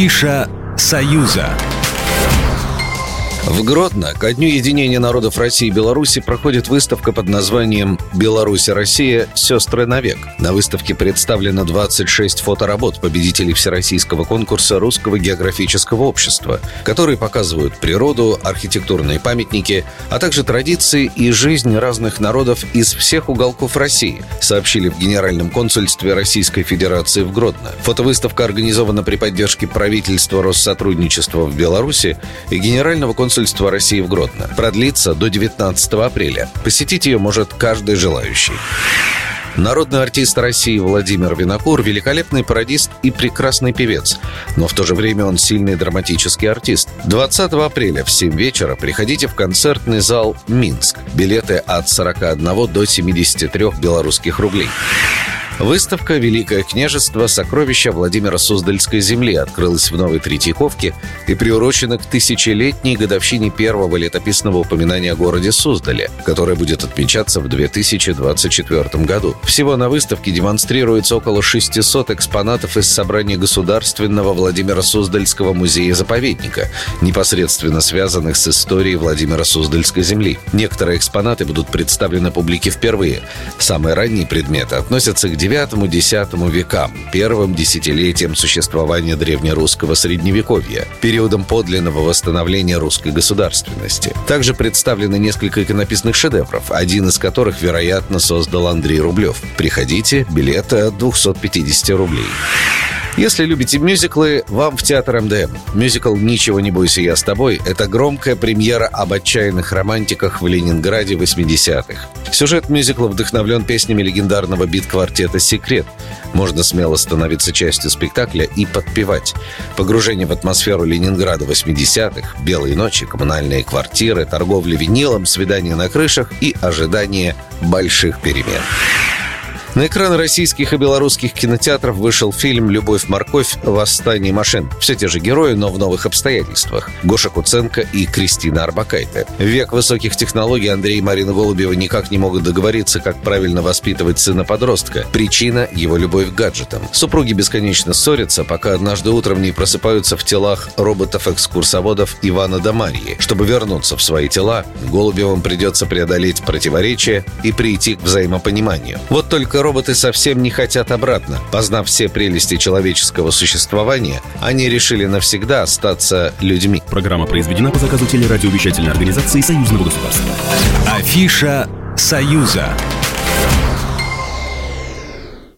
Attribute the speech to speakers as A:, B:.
A: Афиша «Союза».
B: В Гродно ко дню единения народов России и Беларуси проходит выставка под названием «Беларусь и Россия. Сестры навек». На выставке представлено 26 фоторабот победителей Всероссийского конкурса Русского географического общества, которые показывают природу, архитектурные памятники, а также традиции и жизнь разных народов из всех уголков России, сообщили в Генеральном консульстве Российской Федерации в Гродно. Фотовыставка организована при поддержке правительства Россотрудничества в Беларуси и Генерального консульства консульства России в Гродно. Продлится до 19 апреля. Посетить ее может каждый желающий. Народный артист России Владимир Винокур – великолепный пародист и прекрасный певец. Но в то же время он сильный драматический артист. 20 апреля в 7 вечера приходите в концертный зал «Минск». Билеты от 41 до 73 белорусских рублей. Выставка «Великое княжество. Сокровища Владимира Суздальской земли» открылась в Новой Третьяковке и приурочена к тысячелетней годовщине первого летописного упоминания о городе Суздале, которое будет отмечаться в 2024 году. Всего на выставке демонстрируется около 600 экспонатов из собрания Государственного Владимира Суздальского музея-заповедника, непосредственно связанных с историей Владимира Суздальской земли. Некоторые экспонаты будут представлены публике впервые. Самые ранние предметы относятся к IX-X векам, первым десятилетием существования древнерусского средневековья, периодом подлинного восстановления русской государственности. Также представлены несколько иконописных шедевров, один из которых, вероятно, создал Андрей Рублев. Приходите, билеты от 250 рублей. Если любите мюзиклы, вам в театр МДМ. Мюзикл «Ничего не бойся, я с тобой» — это громкая премьера об отчаянных романтиках в Ленинграде 80-х. Сюжет мюзикла вдохновлен песнями легендарного бит-квартета «Секрет». Можно смело становиться частью спектакля и подпевать. Погружение в атмосферу Ленинграда 80-х, белые ночи, коммунальные квартиры, торговля винилом, свидания на крышах и ожидание больших перемен. На экраны российских и белорусских кинотеатров вышел фильм «Любовь-морковь. Восстание машин». Все те же герои, но в новых обстоятельствах. Гоша Куценко и Кристина Арбакайте. В век высоких технологий Андрей и Марина Голубева никак не могут договориться, как правильно воспитывать сына-подростка. Причина – его любовь к гаджетам. Супруги бесконечно ссорятся, пока однажды утром не просыпаются в телах роботов-экскурсоводов Ивана да Марьи. Чтобы вернуться в свои тела, Голубевым придется преодолеть противоречия и прийти к взаимопониманию. Вот только роботы совсем не хотят обратно. Познав все прелести человеческого существования, они решили навсегда остаться людьми.
A: Программа произведена по заказу телерадиовещательной организации Союзного государства. Афиша «Союза».